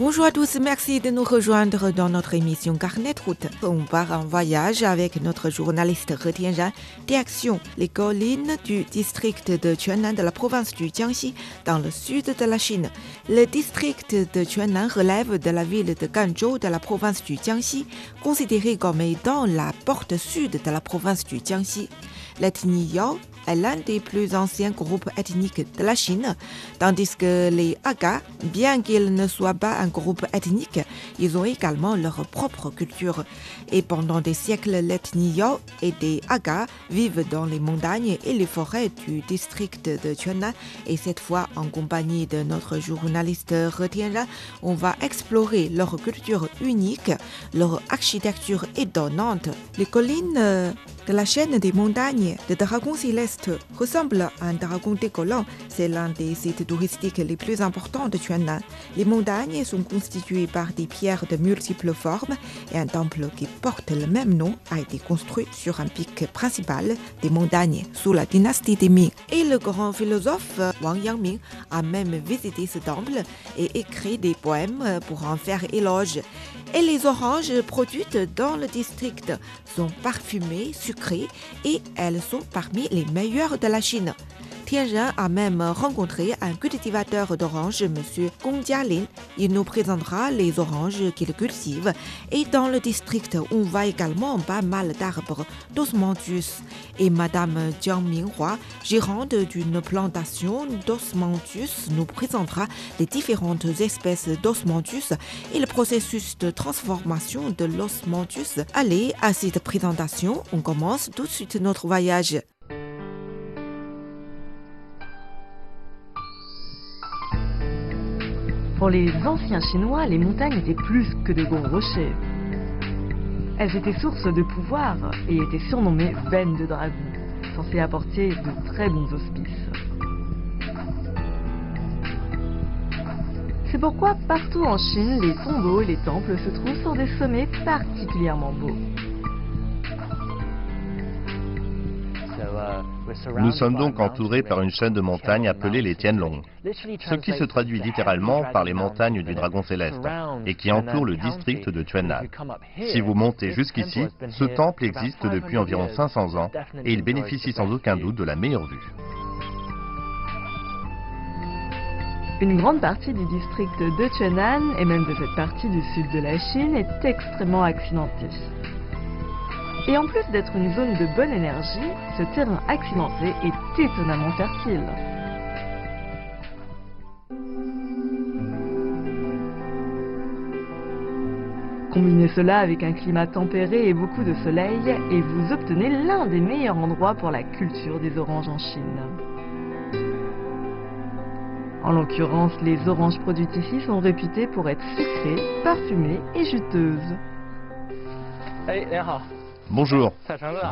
Bonjour à tous, merci de nous rejoindre dans notre émission Carnet de route. On part en voyage avec notre journaliste He Tianran, direction les collines du district de Quan'an de la province du Jiangxi, dans le sud de la Chine. Le district de Quan'an relève de la ville de Ganzhou de la province du Jiangxi, considérée comme étant la porte sud de la province du Jiangxi. L'ethnie Yao est l'un des plus anciens groupes ethniques de la Chine, tandis que les Aga, bien qu'ils ne soient pas un groupe ethnique, ils ont également leur propre culture. Et pendant des siècles, l'ethnie Yao et des Aga vivent dans les montagnes et les forêts du district de Quan'an. Et cette fois, en compagnie de notre journaliste He on va explorer leur culture unique, leur architecture étonnante. Les collines de la chaîne des montagnes de Dragon Céleste ressemble à un dragon décollant. C'est l'un des sites touristiques les plus importants de Quan'an. Les montagnes sont constituées par des pierres de multiples formes et un temple qui porte le même nom a été construit sur un pic principal des montagnes sous la dynastie des Ming. Et le grand philosophe Wang Yangming a même visité ce temple et écrit des poèmes pour en faire éloge. Et les oranges produites dans le district sont parfumées, sucrées et elles sont parmi les meilleures de la Chine. Tianren a même rencontré un cultivateur d'oranges, M. Gong Jialin. Il nous présentera les oranges qu'il cultive. Et dans le district, on voit également pas mal d'arbres d'osmanthus. Et Madame Jiang Minghua, gérante d'une plantation d'osmanthus, nous présentera les différentes espèces d'osmanthus et le processus de transformation de l'osmanthus. Allez, à cette présentation, on commence tout de suite notre voyage. Les anciens Chinois, les montagnes étaient plus que de gros rochers. Elles étaient source de pouvoir et étaient surnommées veines de dragon, censées apporter de très bons auspices. C'est pourquoi partout en Chine, les tombeaux et les temples se trouvent sur des sommets particulièrement beaux. Nous sommes donc entourés par une chaîne de montagnes appelée les Tianlong, ce qui se traduit littéralement par les montagnes du Dragon Céleste et qui entourent le district de Quan'an. Si vous montez jusqu'ici, ce temple existe depuis environ 500 ans et il bénéficie sans aucun doute de la meilleure vue. Une grande partie du district de Quan'an, et même de cette partie du sud de la Chine, est extrêmement accidentée. Et en plus d'être une zone de bonne énergie, ce terrain accidenté est étonnamment fertile. Combinez cela avec un climat tempéré et beaucoup de soleil et vous obtenez l'un des meilleurs endroits pour la culture des oranges en Chine. En l'occurrence, les oranges produites ici sont réputées pour être sucrées, parfumées et juteuses. Bonjour,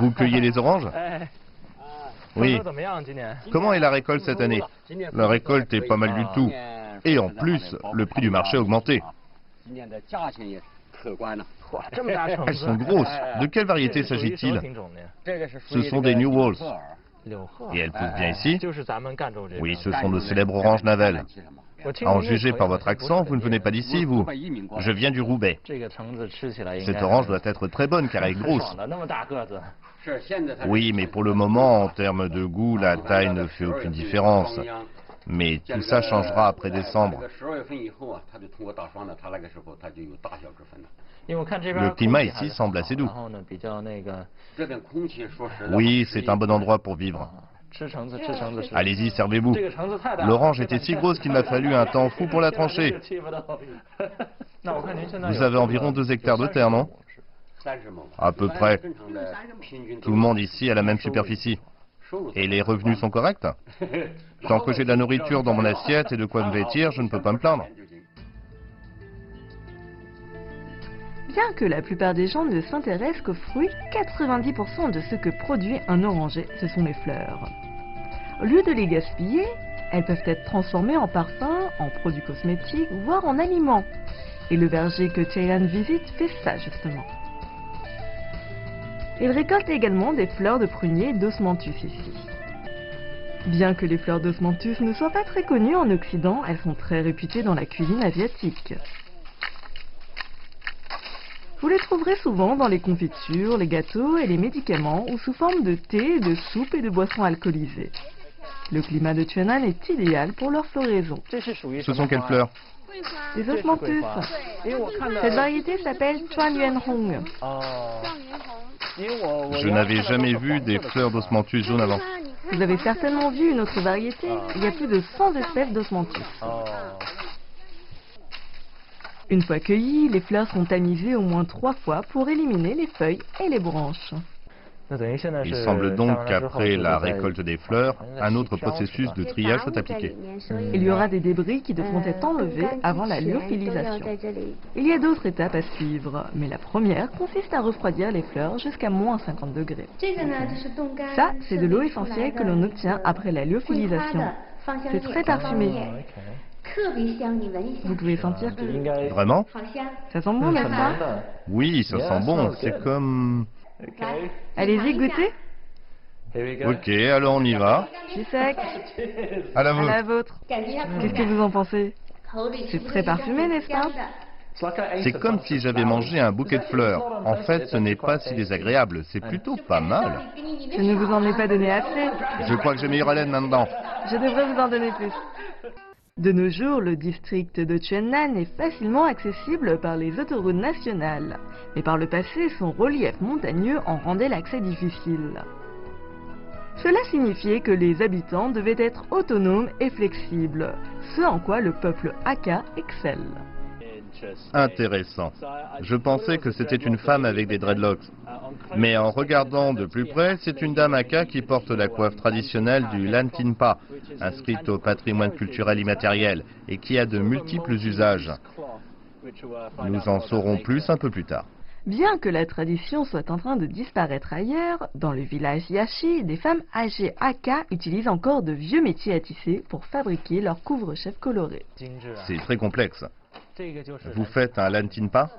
vous cueillez les oranges Oui. Comment est la récolte cette année La récolte est pas mal du tout. Et en plus, le prix du marché a augmenté. Elles sont grosses. De quelle variété s'agit-il Ce sont des New Walls. Et elles poussent bien ici Oui, ce sont de célèbres oranges navelles. À en juger par votre accent, vous ne venez pas d'ici, vous Je viens du Roubaix. Cette orange doit être très bonne car elle est grosse. Oui, mais pour le moment, en termes de goût, la taille ne fait aucune différence. Mais tout ça changera après décembre. Le climat ici semble assez doux. Oui, c'est un bon endroit pour vivre. Allez-y, servez-vous. L'orange était si grosse qu'il m'a fallu un temps fou pour la trancher. Vous avez environ deux hectares de terre, non À peu près. Tout le monde ici a la même superficie. Et les revenus sont corrects Tant que j'ai de la nourriture dans mon assiette et de quoi me vêtir, je ne peux pas me plaindre. Bien que la plupart des gens ne s'intéressent qu'aux fruits, 90% de ce que produit un oranger, ce sont les fleurs. Au lieu de les gaspiller, elles peuvent être transformées en parfums, en produits cosmétiques, voire en aliments. Et le verger que Ceylan visite fait ça justement. Il récolte également des fleurs de prunier d'osmanthus ici. Bien que les fleurs d'osmanthus ne soient pas très connues en Occident, elles sont très réputées dans la cuisine asiatique. Vous les trouverez souvent dans les confitures, les gâteaux et les médicaments ou sous forme de thé, de soupe et de boissons alcoolisées. Le climat de Chuanan est idéal pour leur floraison. Ce sont quelles fleurs Des osmanthus. Cette variété s'appelle Chuan Yuan Hong. Je n'avais jamais vu des fleurs d'osmanthus jaune avant. Vous avez certainement vu une autre variété. Il y a plus de 100 espèces d'osmanthus. Une fois cueillies, les fleurs sont tamisées au moins trois fois pour éliminer les feuilles et les branches. Il semble donc qu'après la récolte des fleurs, un autre processus de triage soit appliqué. Il y aura des débris qui devront être enlevés avant la lyophilisation. Il y a d'autres étapes à suivre, mais la première consiste à refroidir les fleurs jusqu'à moins 50 degrés. Ça, c'est de l'eau essentielle que l'on obtient après la lyophilisation. C'est très parfumé. Vous pouvez sentir que... Vraiment Ça sent bon, n'est-ce pas Oui, ça sent bon. C'est comme... Allez-y, goûtez. Ok, alors on y va. Je sec. À la À la vôtre. vôtre. Qu'est-ce que vous en pensez C'est très parfumé, n'est-ce pas C'est comme si j'avais mangé un bouquet de fleurs. En fait, ce n'est pas si désagréable. C'est plutôt pas mal. Je ne vous en ai pas donné assez. Je crois que j'ai meilleure haleine maintenant. Je devrais vous en donner plus. De nos jours, le district de Chuannan est facilement accessible par les autoroutes nationales. Mais par le passé, son relief montagneux en rendait l'accès difficile. Cela signifiait que les habitants devaient être autonomes et flexibles, ce en quoi le peuple Aka excelle. Intéressant. Je pensais que c'était une femme avec des dreadlocks. Mais en regardant de plus près, c'est une dame Aka qui porte la coiffe traditionnelle du Lantinpa, inscrite au patrimoine culturel immatériel, et qui a de multiples usages. Nous en saurons plus un peu plus tard. Bien que la tradition soit en train de disparaître ailleurs, dans le village Yashi, des femmes âgées Aka utilisent encore de vieux métiers à tisser pour fabriquer leurs couvre-chefs colorés. C'est très complexe. Vous faites un Lantinpa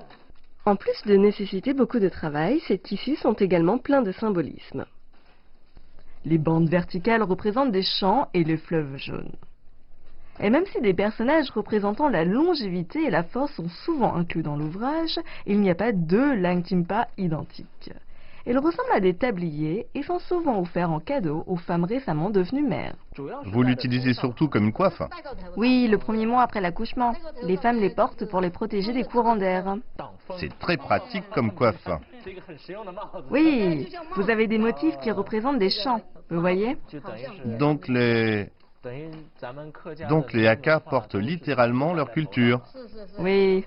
En plus de nécessiter beaucoup de travail, ces tissus sont également pleins de symbolisme. Les bandes verticales représentent des champs et le fleuve jaune. Et même si des personnages représentant la longévité et la force sont souvent inclus dans l'ouvrage, il n'y a pas deux Langtimpa identiques. Ils ressemblent à des tabliers et sont souvent offerts en cadeau aux femmes récemment devenues mères. Vous l'utilisez surtout comme une coiffe Oui, le premier mois après l'accouchement. Les femmes les portent pour les protéger des courants d'air. C'est très pratique comme coiffe. Oui, vous avez des motifs qui représentent des champs, vous voyez? Donc les... Donc les portent littéralement leur culture. Oui,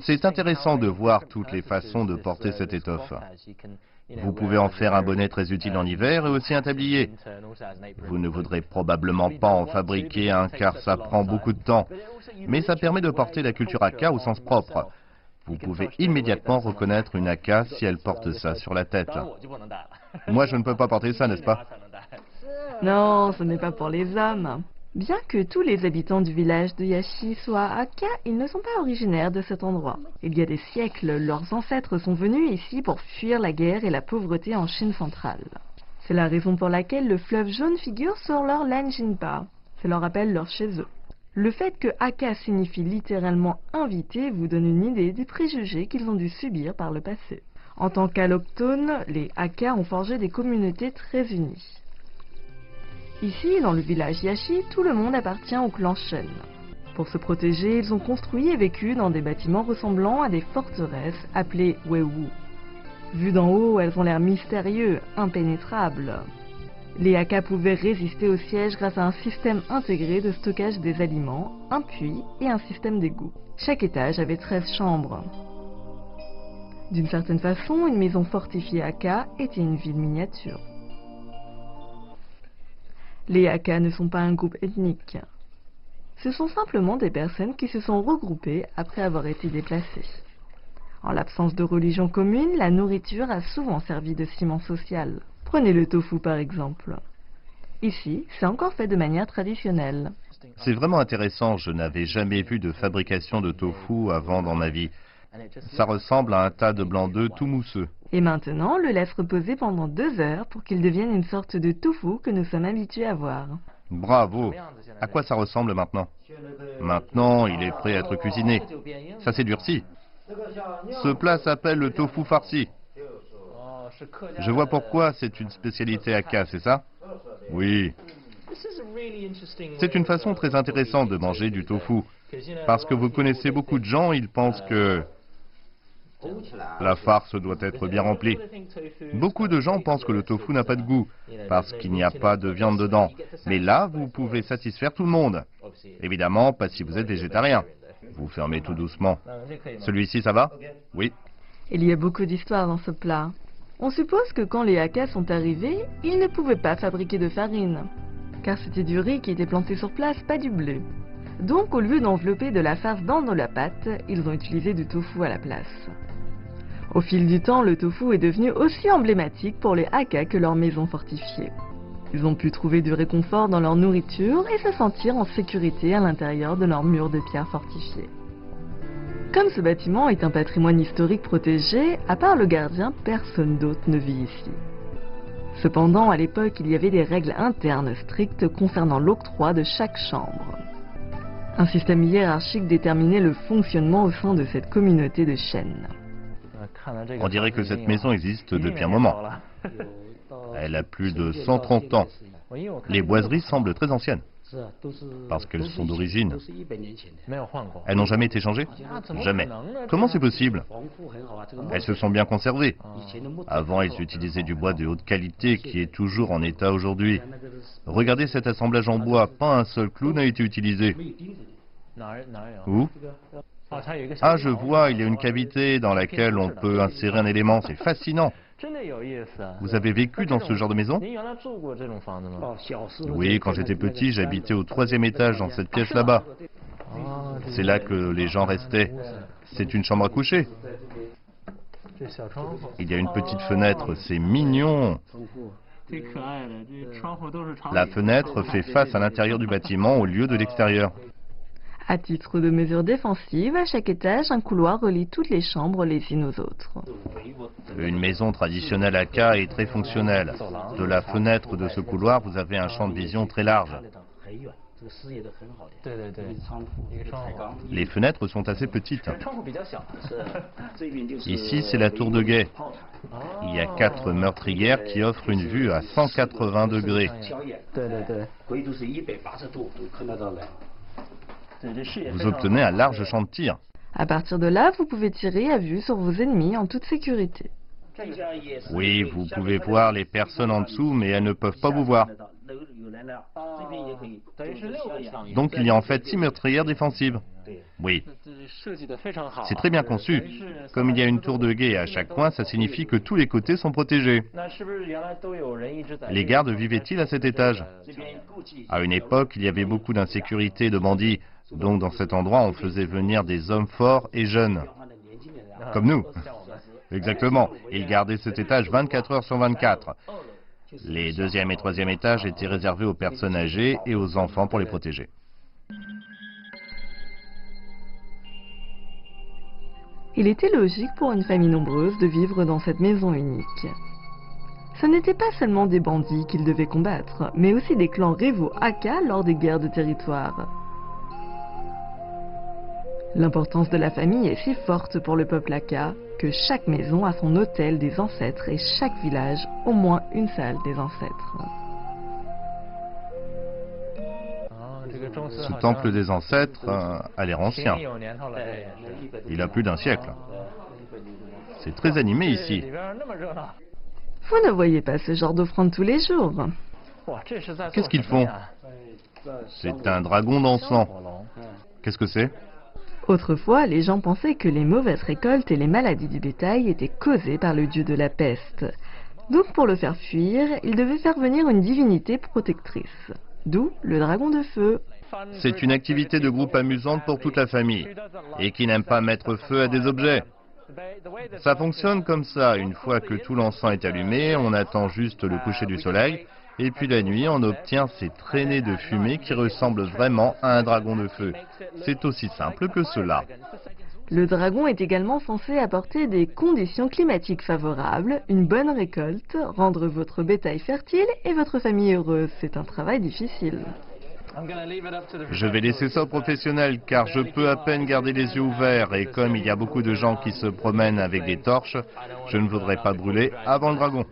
C'est intéressant de voir toutes les façons de porter cette étoffe. Vous pouvez en faire un bonnet très utile en hiver et aussi un tablier. Vous ne voudrez probablement pas en fabriquer un car ça prend beaucoup de temps. Mais ça permet de porter la culture Aka au sens propre. Vous pouvez immédiatement reconnaître une Aka si elle porte ça sur la tête. Moi, je ne peux pas porter ça, n'est-ce pas? Non, ce n'est pas pour les hommes. Bien que tous les habitants du village de Yashi soient Aka, ils ne sont pas originaires de cet endroit. Il y a des siècles, leurs ancêtres sont venus ici pour fuir la guerre et la pauvreté en Chine centrale. C'est la raison pour laquelle le fleuve jaune figure sur leur Lanjinpa. Ça leur rappelle leur chez eux. Le fait que Aka signifie littéralement invité vous donne une idée des préjugés qu'ils ont dû subir par le passé. En tant qu'alloctones, les Aka ont forgé des communautés très unies. Ici, dans le village Yashi, tout le monde appartient au clan Shen. Pour se protéger, ils ont construit et vécu dans des bâtiments ressemblant à des forteresses appelées Weiwu. Vues d'en haut, elles ont l'air mystérieux, impénétrables. Les Aka pouvaient résister au siège grâce à un système intégré de stockage des aliments, un puits et un système d'égout. Chaque étage avait 13 chambres. D'une certaine façon, une maison fortifiée Aka était une ville miniature. Les Aka ne sont pas un groupe ethnique. Ce sont simplement des personnes qui se sont regroupées après avoir été déplacées. En l'absence de religion commune, la nourriture a souvent servi de ciment social. Prenez le tofu par exemple. Ici, c'est encore fait de manière traditionnelle. C'est vraiment intéressant, je n'avais jamais vu de fabrication de tofu avant dans ma vie. Ça ressemble à un tas de blanc d'œufs tout mousseux. Et maintenant, le laisse reposer pendant deux heures pour qu'il devienne une sorte de tofu que nous sommes habitués à voir. Bravo À quoi ça ressemble maintenant? Maintenant, il est prêt à être cuisiné. Ça s'est durci. Ce plat s'appelle le tofu farci. Je vois pourquoi c'est une spécialité Aka, c'est ça? Oui. C'est une façon très intéressante de manger du tofu. Parce que vous connaissez beaucoup de gens, ils pensent que la farce doit être bien remplie. Beaucoup de gens pensent que le tofu n'a pas de goût, parce qu'il n'y a pas de viande dedans. Mais là, vous pouvez satisfaire tout le monde. Évidemment, pas si vous êtes végétarien. Vous fermez tout doucement. Celui-ci, ça va? Oui. Il y a beaucoup d'histoires dans ce plat. On suppose que quand les Hakkas sont arrivés, ils ne pouvaient pas fabriquer de farine, car c'était du riz qui était planté sur place, pas du bleu. Donc, au lieu d'envelopper de la farce dans la pâte, ils ont utilisé du tofu à la place. Au fil du temps, le tofu est devenu aussi emblématique pour les Hakka que leurs maisons fortifiées. Ils ont pu trouver du réconfort dans leur nourriture et se sentir en sécurité à l'intérieur de leurs murs de pierre fortifiés. Comme ce bâtiment est un patrimoine historique protégé, à part le gardien, personne d'autre ne vit ici. Cependant, à l'époque, il y avait des règles internes strictes concernant l'octroi de chaque chambre. Un système hiérarchique déterminait le fonctionnement au sein de cette communauté de chênes. On dirait que cette maison existe depuis un moment. Elle a plus de 130 ans. Les boiseries semblent très anciennes. Parce qu'elles sont d'origine. Elles n'ont jamais été changées? Jamais. Comment c'est possible? Elles se sont bien conservées. Avant, ils utilisaient du bois de haute qualité qui est toujours en état aujourd'hui. Regardez cet assemblage en bois, pas un seul clou n'a été utilisé. Où? Ah, je vois, il y a une cavité dans laquelle on peut insérer un élément, c'est fascinant. Vous avez vécu dans ce genre de maison? Oui, quand j'étais petit, j'habitais au troisième étage dans cette pièce là-bas. C'est là que les gens restaient. C'est une chambre à coucher. Il y a une petite fenêtre, c'est mignon. La fenêtre fait face à l'intérieur du bâtiment au lieu de l'extérieur. À titre de mesure défensive, à chaque étage, un couloir relie toutes les chambres les unes aux autres. Une maison traditionnelle à K est très fonctionnelle. De la fenêtre de ce couloir, vous avez un champ de vision très large. Les fenêtres sont assez petites. Ici, c'est la tour de guet. Il y a quatre meurtrières qui offrent une vue à 180 degrés. Vous obtenez un large champ de tir. À partir de là, vous pouvez tirer à vue sur vos ennemis en toute sécurité. Oui, vous pouvez voir les personnes en dessous, mais elles ne peuvent pas vous voir. Donc il y a en fait six meurtrières défensives. Oui. C'est très bien conçu. Comme il y a une tour de guet à chaque coin, ça signifie que tous les côtés sont protégés. Les gardes vivaient-ils à cet étage? À une époque, il y avait beaucoup d'insécurité de bandits. Donc dans cet endroit, on faisait venir des hommes forts et jeunes. Comme nous. Exactement. Ils gardaient cet étage 24 heures sur 24. Les deuxième et troisième étages étaient réservés aux personnes âgées et aux enfants pour les protéger. Il était logique pour une famille nombreuse de vivre dans cette maison unique. Ce n'étaient pas seulement des bandits qu'ils devaient combattre, mais aussi des clans rivaux Aka lors des guerres de territoire. L'importance de la famille est si forte pour le peuple Aka que chaque maison a son hôtel des ancêtres et chaque village au moins une salle des ancêtres. Ce temple des ancêtres euh, a l'air ancien. Il a plus d'un siècle. C'est très animé ici. Vous ne voyez pas ce genre d'offrande tous les jours. Qu'est-ce qu'ils font? C'est un dragon dansant. Qu'est-ce que c'est? Autrefois, les gens pensaient que les mauvaises récoltes et les maladies du bétail étaient causées par le dieu de la peste. Donc pour le faire fuir, ils devaient faire venir une divinité protectrice. D'où le dragon de feu. C'est une activité de groupe amusante pour toute la famille et qui n'aime pas mettre feu à des objets. Ça fonctionne comme ça. Une fois que tout l'encens est allumé, on attend juste le coucher du soleil Et puis la nuit, on obtient ces traînées de fumée qui ressemblent vraiment à un dragon de feu. C'est aussi simple que cela. Le dragon est également censé apporter des conditions climatiques favorables, une bonne récolte, rendre votre bétail fertile et votre famille heureuse. C'est un travail difficile. Je vais laisser ça aux professionnels car je peux à peine garder les yeux ouverts et comme il y a beaucoup de gens qui se promènent avec des torches, je ne voudrais pas brûler avant le dragon.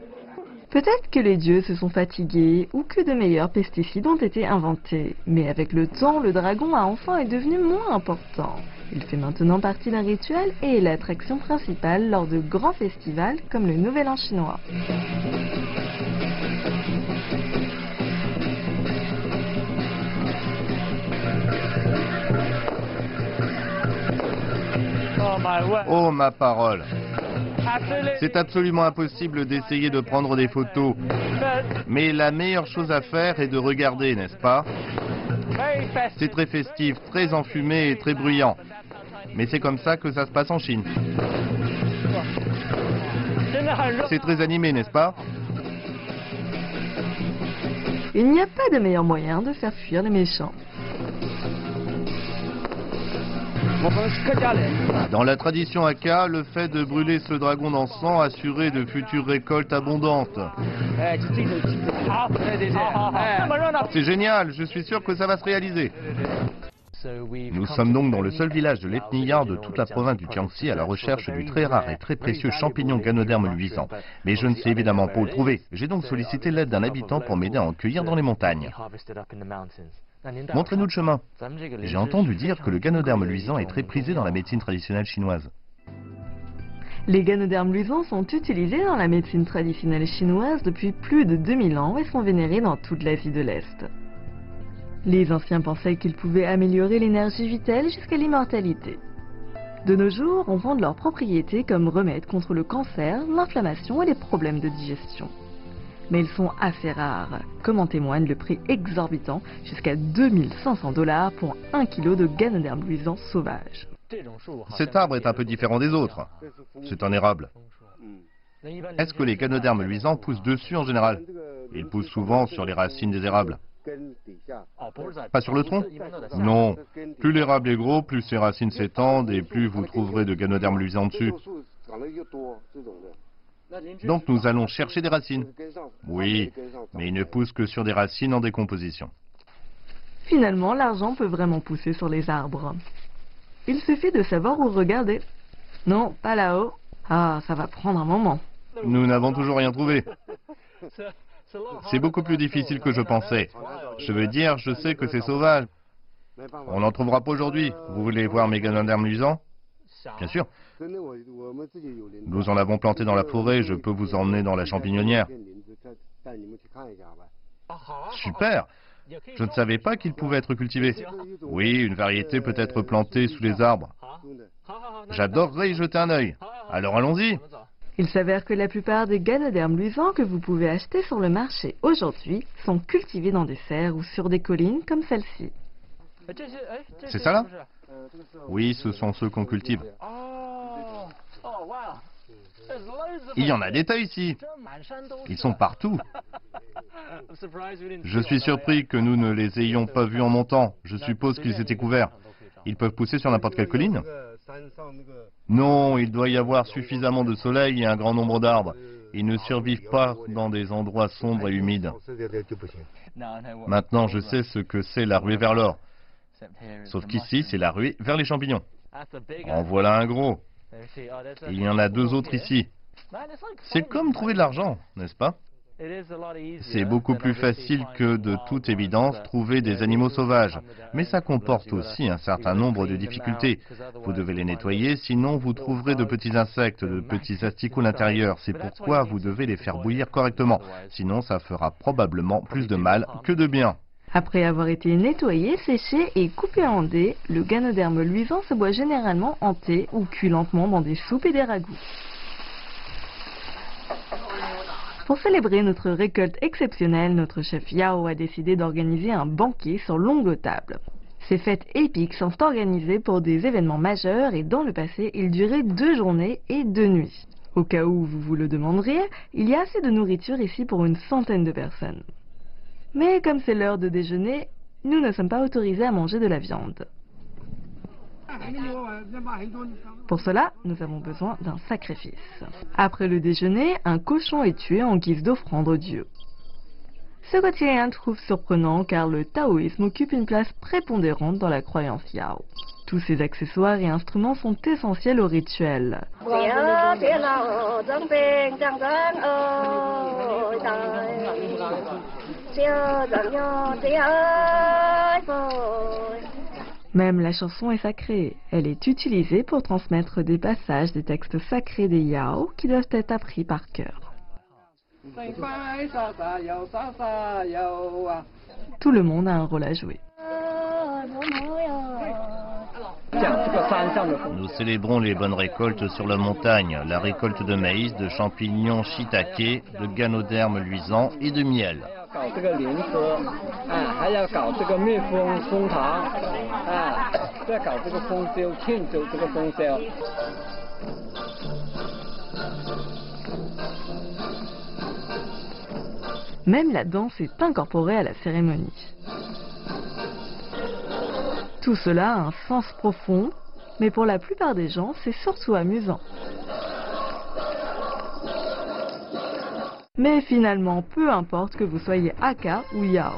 Peut-être que les dieux se sont fatigués ou que de meilleurs pesticides ont été inventés. Mais avec le temps, le dragon a enfin est devenu moins important. Il fait maintenant partie d'un rituel et est l'attraction principale lors de grands festivals comme le Nouvel An chinois. Oh ma parole C'est absolument impossible d'essayer de prendre des photos. Mais la meilleure chose à faire est de regarder, n'est-ce pas? C'est très festif, très enfumé et très bruyant. Mais c'est comme ça que ça se passe en Chine. C'est très animé, n'est-ce pas? Il n'y a pas de meilleur moyen de faire fuir les méchants. Dans la tradition Aka, le fait de brûler ce dragon d'encens assurait de futures récoltes abondantes. C'est génial, je suis sûr que ça va se réaliser. Nous sommes donc dans le seul village de l'ethnie de toute la province du Jiangxi à la recherche du très rare et très précieux champignon ganoderme luisant. Mais je ne sais évidemment pas où le trouver. J'ai donc sollicité l'aide d'un habitant pour m'aider à en cueillir dans les montagnes. Montrez-nous le chemin. J'ai entendu dire que le ganoderme luisant est très prisé dans la médecine traditionnelle chinoise. Les ganodermes luisants sont utilisés dans la médecine traditionnelle chinoise depuis plus de 2000 ans et sont vénérés dans toute l'Asie de l'Est. Les anciens pensaient qu'ils pouvaient améliorer l'énergie vitale jusqu'à l'immortalité. De nos jours, on vend de leurs propriétés comme remède contre le cancer, l'inflammation et les problèmes de digestion mais ils sont assez rares, comme en témoigne le prix exorbitant, jusqu'à 2500 dollars pour un kilo de ganoderme luisant sauvage. Cet arbre est un peu différent des autres. C'est un érable. Est-ce que les ganodermes luisants poussent dessus en général? Ils poussent souvent sur les racines des érables. Pas sur le tronc? Non. Plus l'érable est gros, plus ses racines s'étendent et plus vous trouverez de ganodermes luisants dessus. Donc nous allons chercher des racines. Oui, mais il ne pousse que sur des racines en décomposition. Finalement, l'argent peut vraiment pousser sur les arbres. Il suffit de savoir où regarder. Non, pas là-haut. Ah, ça va prendre un moment. Nous n'avons toujours rien trouvé. C'est beaucoup plus difficile que je pensais. Je veux dire, je sais que c'est sauvage. On n'en trouvera pas aujourd'hui. Vous voulez voir mes ganodermes luisants Bien sûr. Nous en avons planté dans la forêt, je peux vous emmener dans la champignonnière. Super Je ne savais pas qu'il pouvait être cultivé. Oui, une variété peut être plantée sous les arbres. J'adorerais y jeter un œil. Alors allons-y il s'avère que la plupart des ganodermes luisants que vous pouvez acheter sur le marché aujourd'hui sont cultivés dans des serres ou sur des collines comme celle-ci. C'est ça là? Oui, ce sont ceux qu'on cultive. Il y en a des tas ici. Ils sont partout. Je suis surpris que nous ne les ayons pas vus en montant. Je suppose qu'ils étaient couverts. Ils peuvent pousser sur n'importe quelle colline Non, il doit y avoir suffisamment de soleil et un grand nombre d'arbres. Ils ne survivent pas dans des endroits sombres et humides. Maintenant, je sais ce que c'est la ruée vers l'or. Sauf qu'ici, c'est la ruée vers les champignons. En voilà un gros. Il y en a deux autres ici. C'est comme trouver de l'argent, n'est-ce pas? C'est beaucoup plus facile que, de toute évidence, trouver des animaux sauvages. Mais ça comporte aussi un certain nombre de difficultés. Vous devez les nettoyer, sinon vous trouverez de petits insectes, de petits asticots à l'intérieur. C'est pourquoi vous devez les faire bouillir correctement. Sinon, ça fera probablement plus de mal que de bien. Après avoir été nettoyé, séché et coupé en dés, le ganoderme luisant se boit généralement en thé ou cuit lentement dans des soupes et des ragoûts. Pour célébrer notre récolte exceptionnelle, notre chef Yao a décidé d'organiser un banquet sur longue table. Ces fêtes épiques sont organisées pour des événements majeurs et dans le passé, ils duraient deux journées et deux nuits. Au cas où vous vous le demanderiez, il y a assez de nourriture ici pour une centaine de personnes. Mais comme c'est l'heure de déjeuner, nous ne sommes pas autorisés à manger de la viande. Pour cela, nous avons besoin d'un sacrifice. Après le déjeuner, un cochon est tué en guise d'offrande au dieu. Ce quotidien trouve surprenant car le taoïsme occupe une place prépondérante dans la croyance Yao. Tous ces accessoires et instruments sont essentiels au rituel. Même la chanson est sacrée. Elle est utilisée pour transmettre des passages des textes sacrés des Yao qui doivent être appris par cœur. Tout le monde a un rôle à jouer. Nous célébrons les bonnes récoltes sur la montagne, la récolte de maïs, de champignons shiitake, de ganodermes luisants et de miel. Même la danse est incorporée à la cérémonie. Tout cela a un sens profond, mais pour la plupart des gens, c'est surtout amusant. Mais finalement, peu importe que vous soyez Aka ou Yao.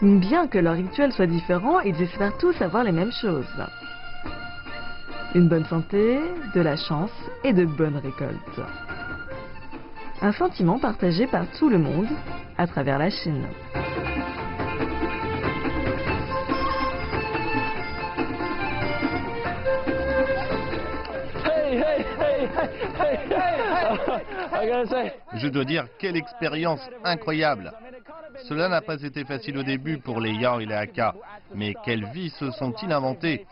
Bien que leur rituel soit différent, ils espèrent tous avoir les mêmes choses. Une bonne santé, de la chance et de bonnes récoltes. Un sentiment partagé par tout le monde à travers la Chine. Je dois dire, quelle expérience incroyable Cela n'a pas été facile au début pour les Yao et les Hakka, mais quelle vie se sont-ils inventés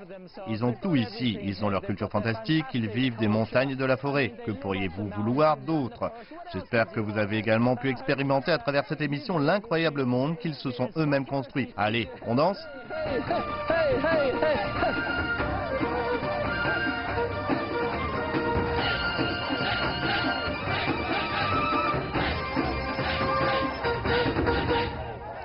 Ils ont tout ici, ils ont leur culture fantastique, ils vivent des montagnes et de la forêt. Que pourriez-vous vouloir d'autre J'espère que vous avez également pu expérimenter à travers cette émission l'incroyable monde qu'ils se sont eux-mêmes construits. Allez, on danse